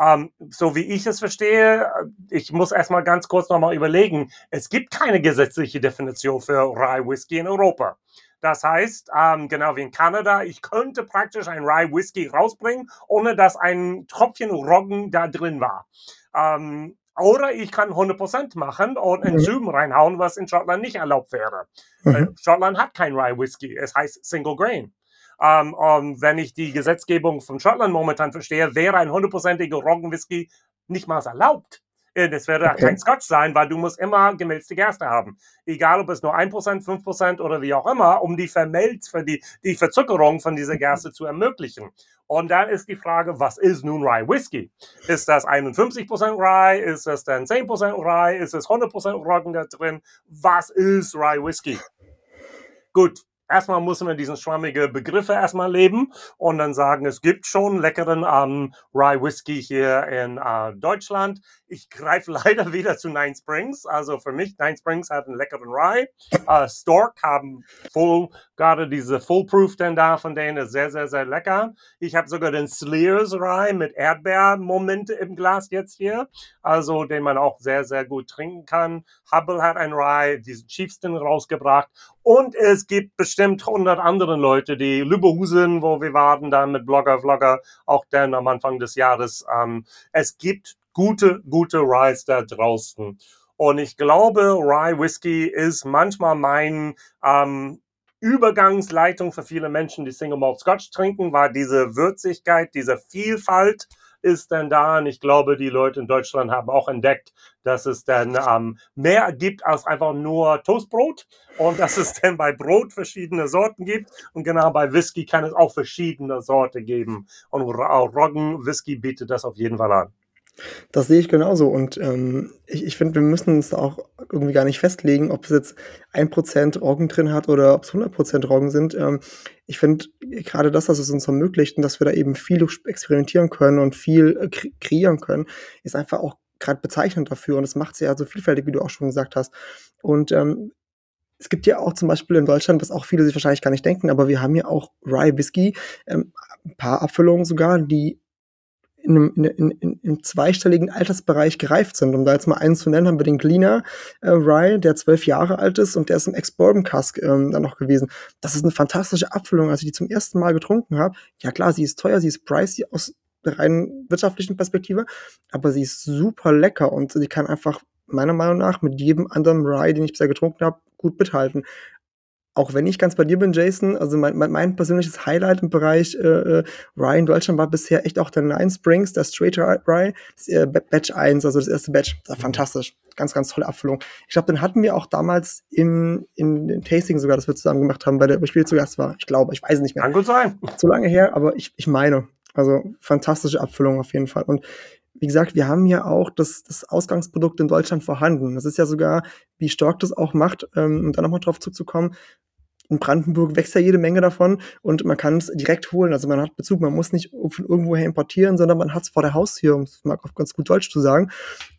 Ähm, so wie ich es verstehe, ich muss erstmal ganz kurz nochmal überlegen, es gibt keine gesetzliche Definition für Rye Whisky in Europa. Das heißt, ähm, genau wie in Kanada, ich könnte praktisch ein Rye Whisky rausbringen, ohne dass ein Tropfen Roggen da drin war. Ähm, oder ich kann 100% machen und mhm. Enzym reinhauen, was in Schottland nicht erlaubt wäre. Mhm. Äh, Schottland hat kein Rye Whisky, es heißt Single Grain. Ähm, um, wenn ich die Gesetzgebung von Schottland momentan verstehe, wäre ein hundertprozentiger Roggenwhisky nicht mal erlaubt. Äh, das werde okay. kein Scotch sein, weil du musst immer gemälzte Gerste haben. Egal, ob es nur 1%, 5% oder wie auch immer, um die Vermelz, für die, die Verzuckerung von dieser Gerste zu ermöglichen. Und dann ist die Frage, was ist nun Rye Whisky? Ist das 51% Rye? Ist das dann 10% Rye? Ist es 100% Roggen da drin? Was ist Rye Whisky? Gut, erstmal muss man diesen schwammige Begriffe erstmal leben und dann sagen, es gibt schon leckeren ähm, Rye Whisky hier in äh, Deutschland. Ich greife leider wieder zu Nine Springs. Also für mich, Nine Springs hat einen leckeren Rye. Äh, Stork haben voll, gerade diese Fullproof denn da von denen ist sehr, sehr, sehr lecker. Ich habe sogar den Slears Rye mit Erdbeermomente im Glas jetzt hier. Also den man auch sehr, sehr gut trinken kann. Hubble hat ein Rye, diesen Chiefston rausgebracht. Und es gibt bestimmt 100 andere Leute, die Lübehusen, wo wir waren, dann mit Blogger, Vlogger, auch dann am Anfang des Jahres. Ähm, es gibt gute, gute Ryes da draußen. Und ich glaube, Rye Whisky ist manchmal mein ähm, Übergangsleitung für viele Menschen, die Single Malt Scotch trinken, weil diese Würzigkeit, diese Vielfalt ist dann da. Und ich glaube, die Leute in Deutschland haben auch entdeckt, dass es dann ähm, mehr gibt als einfach nur Toastbrot und dass es dann bei Brot verschiedene Sorten gibt. Und genau bei Whisky kann es auch verschiedene Sorten geben. Und Roggen Whisky bietet das auf jeden Fall an. Das sehe ich genauso. Und ähm, ich, ich finde, wir müssen uns da auch irgendwie gar nicht festlegen, ob es jetzt ein Prozent Roggen drin hat oder ob es 100% Roggen sind. Ähm, ich finde gerade das, was es uns ermöglicht und dass wir da eben viel experimentieren können und viel äh, kre kreieren können, ist einfach auch gerade bezeichnend dafür. Und es macht es ja so vielfältig, wie du auch schon gesagt hast. Und ähm, es gibt ja auch zum Beispiel in Deutschland, was auch viele sich wahrscheinlich gar nicht denken, aber wir haben ja auch Rye Whisky, ähm, ein paar Abfüllungen sogar, die in einem, in, in, im zweistelligen Altersbereich gereift sind. Um da jetzt mal einen zu nennen, haben wir den Gleaner äh, Rye, der zwölf Jahre alt ist und der ist im Ex-Bourbon Cask ähm, dann noch gewesen. Das ist eine fantastische Abfüllung. Als ich die zum ersten Mal getrunken habe, ja klar, sie ist teuer, sie ist pricey aus der rein wirtschaftlichen Perspektive, aber sie ist super lecker und sie kann einfach meiner Meinung nach mit jedem anderen Rye, den ich bisher getrunken habe, gut mithalten auch wenn ich ganz bei dir bin, Jason, also mein, mein, mein persönliches Highlight im Bereich äh, äh Rye in Deutschland war bisher echt auch der Nine Springs, der Straight Rye, das, äh, Batch 1, also das erste Batch. Das war fantastisch. Ganz, ganz tolle Abfüllung. Ich glaube, den hatten wir auch damals im, in, in Tasting sogar, das wir zusammen gemacht haben, bei der Spiel zu Gast war. Ich glaube, ich weiß es nicht mehr. Kann gut sein. Zu lange her, aber ich, ich meine. Also fantastische Abfüllung auf jeden Fall. Und wie gesagt, wir haben ja auch das, das Ausgangsprodukt in Deutschland vorhanden. Das ist ja sogar, wie Stork das auch macht, ähm, um da nochmal drauf zuzukommen, in Brandenburg wächst ja jede Menge davon und man kann es direkt holen. Also man hat Bezug, man muss nicht von irgendwoher importieren, sondern man hat es vor der Haustür, um es mal auf ganz gut Deutsch zu sagen.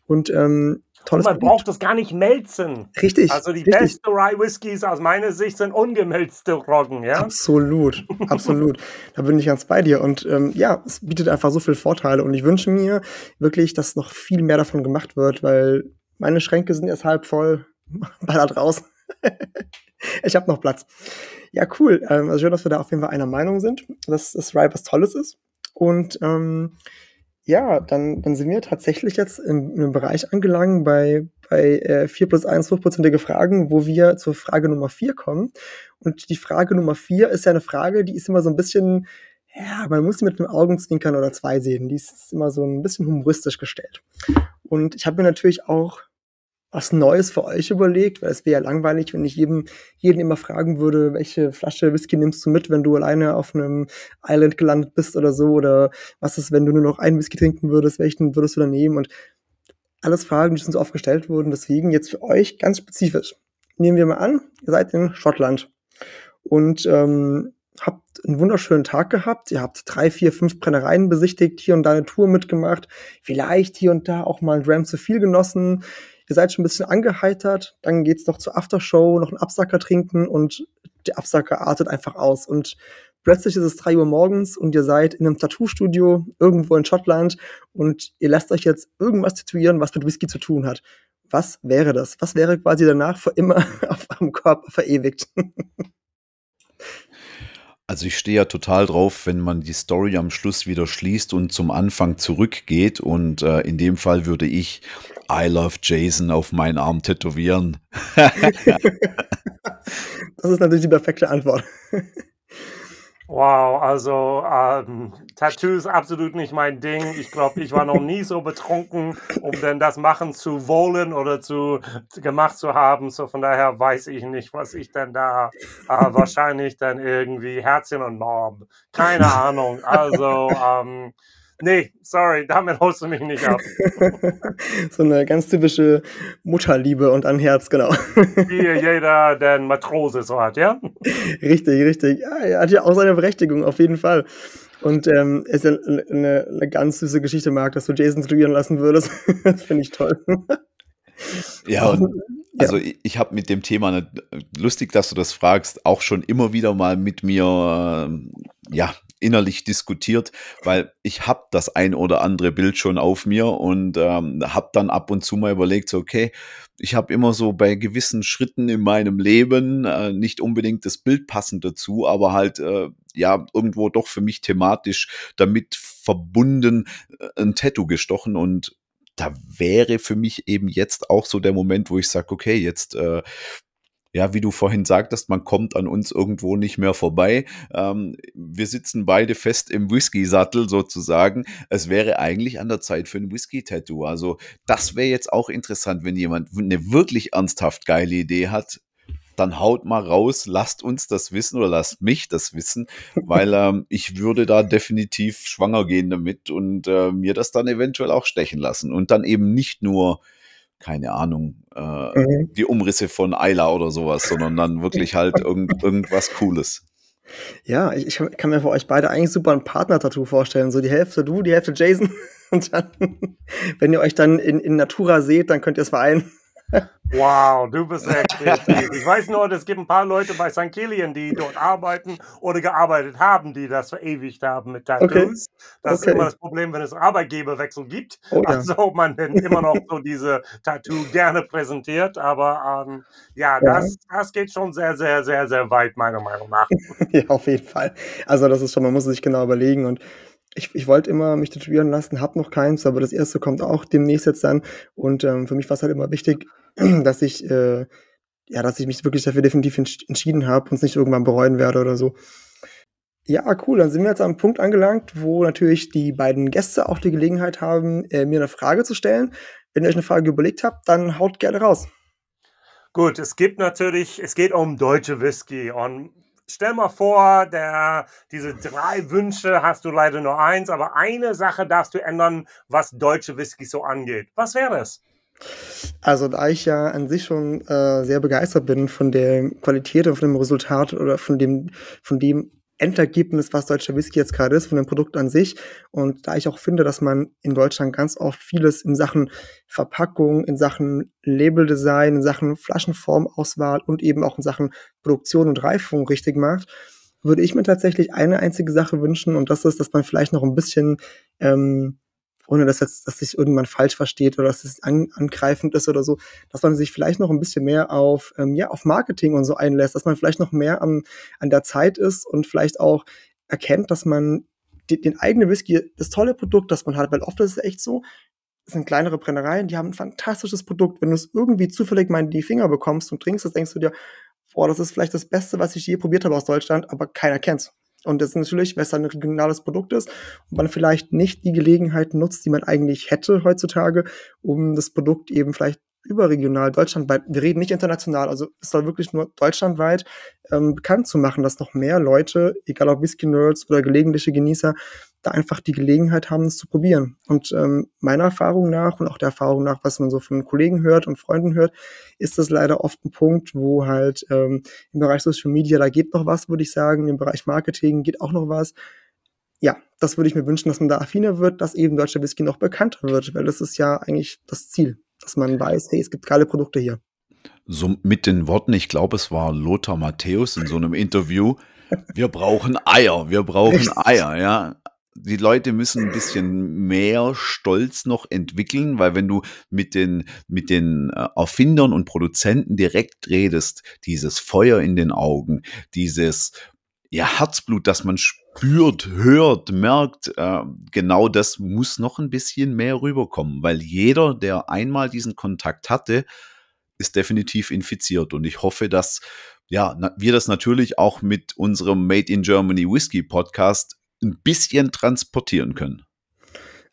Und ähm, Tolles man braucht das gar nicht melzen. Richtig. Also die richtig. beste Rye Whiskys aus meiner Sicht sind ungemälzte Roggen, ja? Absolut, absolut. Da bin ich ganz bei dir. Und ähm, ja, es bietet einfach so viele Vorteile. Und ich wünsche mir wirklich, dass noch viel mehr davon gemacht wird, weil meine Schränke sind erst halb voll. Ballert raus. ich habe noch Platz. Ja, cool. Ähm, also schön, dass wir da auf jeden Fall einer Meinung sind, dass das Rye was Tolles ist. Und ähm, ja, dann, dann sind wir tatsächlich jetzt im, im Bereich angelangt bei, bei äh, 4 plus 1 hochprozentige Fragen, wo wir zur Frage Nummer 4 kommen. Und die Frage Nummer 4 ist ja eine Frage, die ist immer so ein bisschen, ja, man muss sie mit einem Augenzwinkern oder zwei sehen. Die ist immer so ein bisschen humoristisch gestellt. Und ich habe mir natürlich auch was Neues für euch überlegt, weil es wäre ja langweilig, wenn ich jedem, jeden immer fragen würde, welche Flasche Whisky nimmst du mit, wenn du alleine auf einem Island gelandet bist oder so, oder was ist, wenn du nur noch einen Whisky trinken würdest, welchen würdest du dann nehmen? Und alles Fragen, die uns oft gestellt wurden, deswegen jetzt für euch ganz spezifisch. Nehmen wir mal an, ihr seid in Schottland. Und ähm, habt einen wunderschönen Tag gehabt. Ihr habt drei, vier, fünf Brennereien besichtigt, hier und da eine Tour mitgemacht, vielleicht hier und da auch mal ein Dram zu viel genossen ihr seid schon ein bisschen angeheitert, dann geht's noch zur Aftershow, noch einen Absacker trinken und der Absacker artet einfach aus. Und plötzlich ist es drei Uhr morgens und ihr seid in einem Tattoo-Studio irgendwo in Schottland und ihr lasst euch jetzt irgendwas tätowieren, was mit Whisky zu tun hat. Was wäre das? Was wäre quasi danach für immer auf eurem Körper verewigt? Also ich stehe ja total drauf, wenn man die Story am Schluss wieder schließt und zum Anfang zurückgeht. Und äh, in dem Fall würde ich I love Jason auf meinen Arm tätowieren. das ist natürlich die perfekte Antwort. Wow, also ähm, Tattoos absolut nicht mein Ding. Ich glaube, ich war noch nie so betrunken, um denn das machen zu wollen oder zu gemacht zu haben. So von daher weiß ich nicht, was ich denn da äh, wahrscheinlich dann irgendwie Herzchen und Mob. Keine Ahnung. Also ähm, Nee, sorry, damit holst du mich nicht ab. so eine ganz typische Mutterliebe und ein Herz, genau. Wie jeder, der einen Matrose so hat, ja? Richtig, richtig. Ja, er hat ja auch seine Berechtigung, auf jeden Fall. Und ähm, ist ja eine, eine ganz süße Geschichte, Marc, dass du Jason studieren lassen würdest. das finde ich toll. Ja, und also ja. ich, ich habe mit dem Thema, nicht, lustig, dass du das fragst, auch schon immer wieder mal mit mir, äh, ja, innerlich diskutiert, weil ich habe das ein oder andere Bild schon auf mir und ähm, habe dann ab und zu mal überlegt, so, okay, ich habe immer so bei gewissen Schritten in meinem Leben äh, nicht unbedingt das Bild passend dazu, aber halt äh, ja irgendwo doch für mich thematisch damit verbunden äh, ein Tattoo gestochen und da wäre für mich eben jetzt auch so der Moment, wo ich sage, okay, jetzt äh, ja, wie du vorhin sagtest, man kommt an uns irgendwo nicht mehr vorbei. Ähm, wir sitzen beide fest im Whisky-Sattel sozusagen. Es wäre eigentlich an der Zeit für ein Whisky-Tattoo. Also das wäre jetzt auch interessant, wenn jemand eine wirklich ernsthaft geile Idee hat. Dann haut mal raus, lasst uns das wissen oder lasst mich das wissen, weil ähm, ich würde da definitiv schwanger gehen damit und äh, mir das dann eventuell auch stechen lassen. Und dann eben nicht nur keine Ahnung, äh, mhm. die Umrisse von Ayla oder sowas, sondern dann wirklich halt irgend, irgendwas Cooles. Ja, ich, ich, kann mir für euch beide eigentlich super ein Partner-Tattoo vorstellen. So die Hälfte du, die Hälfte Jason. Und dann, wenn ihr euch dann in, in Natura seht, dann könnt ihr es vereinen. Wow, du bist echt kreativ. Ich weiß nur, es gibt ein paar Leute bei St. Killian, die dort arbeiten oder gearbeitet haben, die das verewigt haben mit Tattoos. Okay. Das okay. ist immer das Problem, wenn es Arbeitgeberwechsel gibt. Oh, ja. Also man dann immer noch so diese Tattoo gerne präsentiert. Aber ähm, ja, das, ja. das geht schon sehr, sehr, sehr, sehr weit, meiner Meinung nach. ja, auf jeden Fall. Also das ist schon, man muss sich genau überlegen und ich, ich wollte immer mich tätowieren lassen, habe noch keins, aber das erste kommt auch demnächst jetzt dann. Und ähm, für mich war es halt immer wichtig, dass ich, äh, ja, dass ich mich wirklich dafür definitiv entschieden habe und es nicht irgendwann bereuen werde oder so. Ja, cool. Dann sind wir jetzt am Punkt angelangt, wo natürlich die beiden Gäste auch die Gelegenheit haben, äh, mir eine Frage zu stellen. Wenn ihr euch eine Frage überlegt habt, dann haut gerne raus. Gut, es gibt natürlich, es geht um deutsche Whisky und stell mal vor, der, diese drei Wünsche hast du leider nur eins, aber eine Sache darfst du ändern, was deutsche Whisky so angeht. Was wäre das? Also, da ich ja an sich schon äh, sehr begeistert bin von der Qualität und von dem Resultat oder von dem, von dem Endergebnis, was deutscher Whisky jetzt gerade ist, von dem Produkt an sich. Und da ich auch finde, dass man in Deutschland ganz oft vieles in Sachen Verpackung, in Sachen Labeldesign, in Sachen Flaschenformauswahl und eben auch in Sachen Produktion und Reifung richtig macht, würde ich mir tatsächlich eine einzige Sache wünschen und das ist, dass man vielleicht noch ein bisschen ähm, ohne dass jetzt, dass sich irgendwann falsch versteht oder dass es an, angreifend ist oder so, dass man sich vielleicht noch ein bisschen mehr auf, ähm, ja, auf Marketing und so einlässt, dass man vielleicht noch mehr an, an der Zeit ist und vielleicht auch erkennt, dass man die, den eigenen Whisky, das tolle Produkt, das man hat, weil oft ist es echt so, es sind kleinere Brennereien, die haben ein fantastisches Produkt. Wenn du es irgendwie zufällig mal in die Finger bekommst und trinkst, das denkst du dir, boah, das ist vielleicht das Beste, was ich je probiert habe aus Deutschland, aber keiner kennt's. Und das ist natürlich, weil es ein regionales Produkt ist und man vielleicht nicht die Gelegenheit nutzt, die man eigentlich hätte heutzutage, um das Produkt eben vielleicht überregional, deutschlandweit, wir reden nicht international, also es soll wirklich nur deutschlandweit ähm, bekannt zu machen, dass noch mehr Leute, egal ob Whisky-Nerds oder gelegentliche Genießer, da einfach die Gelegenheit haben, es zu probieren. Und ähm, meiner Erfahrung nach und auch der Erfahrung nach, was man so von Kollegen hört und Freunden hört, ist das leider oft ein Punkt, wo halt ähm, im Bereich Social Media, da geht noch was, würde ich sagen, im Bereich Marketing geht auch noch was. Ja, das würde ich mir wünschen, dass man da affiner wird, dass eben deutscher Whisky noch bekannter wird, weil das ist ja eigentlich das Ziel dass man weiß, hey, es gibt geile Produkte hier. So mit den Worten, ich glaube, es war Lothar Matthäus in so einem Interview. Wir brauchen Eier, wir brauchen Richtig. Eier, ja. Die Leute müssen ein bisschen mehr Stolz noch entwickeln, weil wenn du mit den, mit den äh, Erfindern und Produzenten direkt redest, dieses Feuer in den Augen, dieses ja, Herzblut, das man spürt, hört, merkt, äh, genau das muss noch ein bisschen mehr rüberkommen, weil jeder, der einmal diesen Kontakt hatte, ist definitiv infiziert. Und ich hoffe, dass ja, wir das natürlich auch mit unserem Made in Germany Whiskey Podcast ein bisschen transportieren können.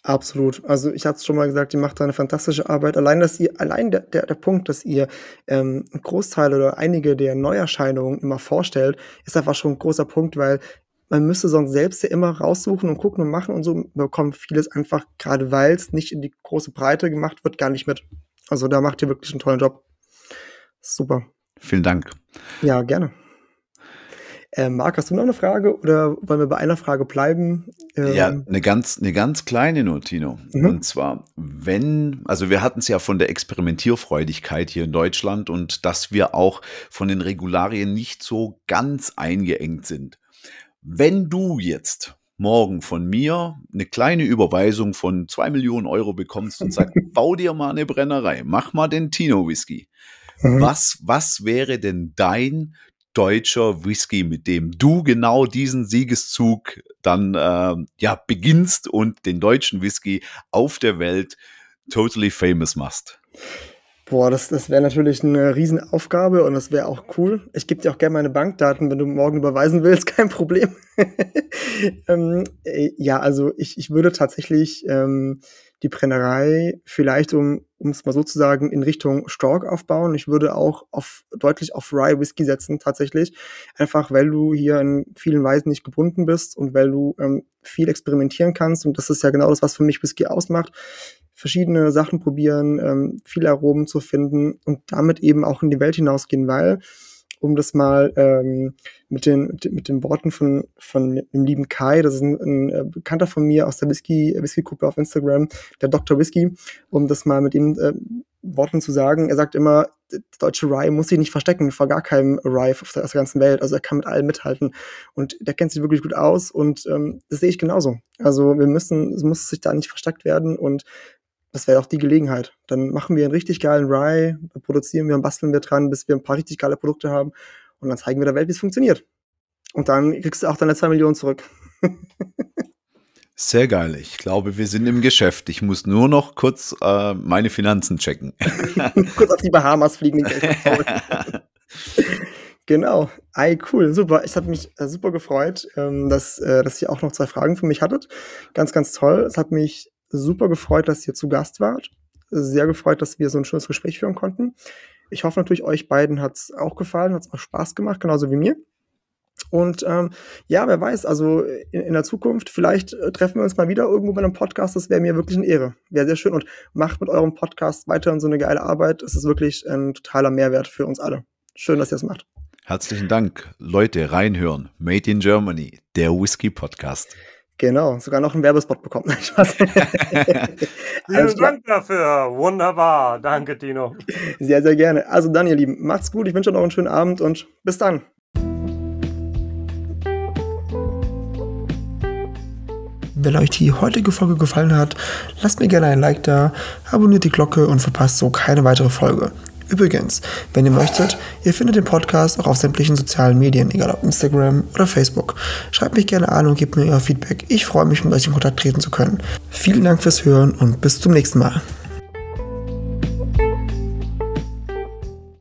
Absolut. Also ich hatte es schon mal gesagt, ihr macht da eine fantastische Arbeit. Allein, dass ihr, allein der, der, der Punkt, dass ihr ähm, einen Großteil oder einige der Neuerscheinungen immer vorstellt, ist einfach schon ein großer Punkt, weil man müsste sonst selbst ja immer raussuchen und gucken und machen und so bekommt vieles einfach, gerade weil es nicht in die große Breite gemacht wird, gar nicht mit. Also da macht ihr wirklich einen tollen Job. Super. Vielen Dank. Ja, gerne. Äh, Marc, hast du noch eine Frage oder wollen wir bei einer Frage bleiben? Ähm, ja, eine ganz, eine ganz kleine nur, Tino. Mhm. Und zwar, wenn, also wir hatten es ja von der Experimentierfreudigkeit hier in Deutschland und dass wir auch von den Regularien nicht so ganz eingeengt sind. Wenn du jetzt morgen von mir eine kleine Überweisung von zwei Millionen Euro bekommst und sagst, bau dir mal eine Brennerei, mach mal den Tino Whisky. Mhm. Was, was wäre denn dein deutscher Whisky, mit dem du genau diesen Siegeszug dann äh, ja beginnst und den deutschen Whisky auf der Welt totally famous machst? Boah, das, das wäre natürlich eine Riesenaufgabe und das wäre auch cool. Ich gebe dir auch gerne meine Bankdaten, wenn du morgen überweisen willst, kein Problem. ähm, äh, ja, also ich, ich würde tatsächlich ähm, die Brennerei vielleicht, um es mal so zu sagen, in Richtung Stork aufbauen. Ich würde auch auf deutlich auf Rye Whisky setzen, tatsächlich. Einfach weil du hier in vielen Weisen nicht gebunden bist und weil du ähm, viel experimentieren kannst. Und das ist ja genau das, was für mich Whisky ausmacht. Verschiedene Sachen probieren, ähm, viele Aromen zu finden und damit eben auch in die Welt hinausgehen, weil um das mal ähm, mit, den, mit den Worten von, von dem lieben Kai, das ist ein, ein äh, Bekannter von mir aus der Whisky, Whisky-Gruppe auf Instagram, der Dr. Whisky, um das mal mit ihm äh, Worten zu sagen. Er sagt immer, der deutsche Rye muss sich nicht verstecken vor gar keinem Rye aus der ganzen Welt. Also er kann mit allem mithalten. Und der kennt sich wirklich gut aus und ähm, das sehe ich genauso. Also wir müssen, es muss sich da nicht versteckt werden und das wäre auch die Gelegenheit. Dann machen wir einen richtig geilen Rye, produzieren wir und basteln wir dran, bis wir ein paar richtig geile Produkte haben und dann zeigen wir der Welt, wie es funktioniert. Und dann kriegst du auch deine zwei Millionen zurück. Sehr geil. Ich glaube, wir sind im Geschäft. Ich muss nur noch kurz äh, meine Finanzen checken. kurz auf die Bahamas fliegen. genau. Ei, cool. Super. Ich habe mich äh, super gefreut, ähm, dass, äh, dass ihr auch noch zwei Fragen für mich hattet. Ganz, ganz toll. Es hat mich super gefreut, dass ihr zu Gast wart. Sehr gefreut, dass wir so ein schönes Gespräch führen konnten. Ich hoffe natürlich, euch beiden hat es auch gefallen, hat es auch Spaß gemacht, genauso wie mir. Und ähm, ja, wer weiß, also in, in der Zukunft, vielleicht äh, treffen wir uns mal wieder irgendwo bei einem Podcast. Das wäre mir wirklich eine Ehre. Wäre sehr schön. Und macht mit eurem Podcast weiterhin so eine geile Arbeit. Es ist wirklich ein totaler Mehrwert für uns alle. Schön, dass ihr es macht. Herzlichen Dank. Leute, reinhören. Made in Germany, der Whisky Podcast. Genau, sogar noch einen Werbespot bekommen. Vielen Dank dafür. Wunderbar. Danke, Tino. Sehr, sehr gerne. Also dann, ihr Lieben, macht's gut. Ich wünsche euch noch einen schönen Abend und bis dann. Wenn euch die heutige Folge gefallen hat, lasst mir gerne ein Like da, abonniert die Glocke und verpasst so keine weitere Folge. Übrigens, wenn ihr möchtet, ihr findet den Podcast auch auf sämtlichen sozialen Medien, egal ob Instagram oder Facebook. Schreibt mich gerne an und gebt mir euer Feedback. Ich freue mich, mit euch in Kontakt treten zu können. Vielen Dank fürs Hören und bis zum nächsten Mal.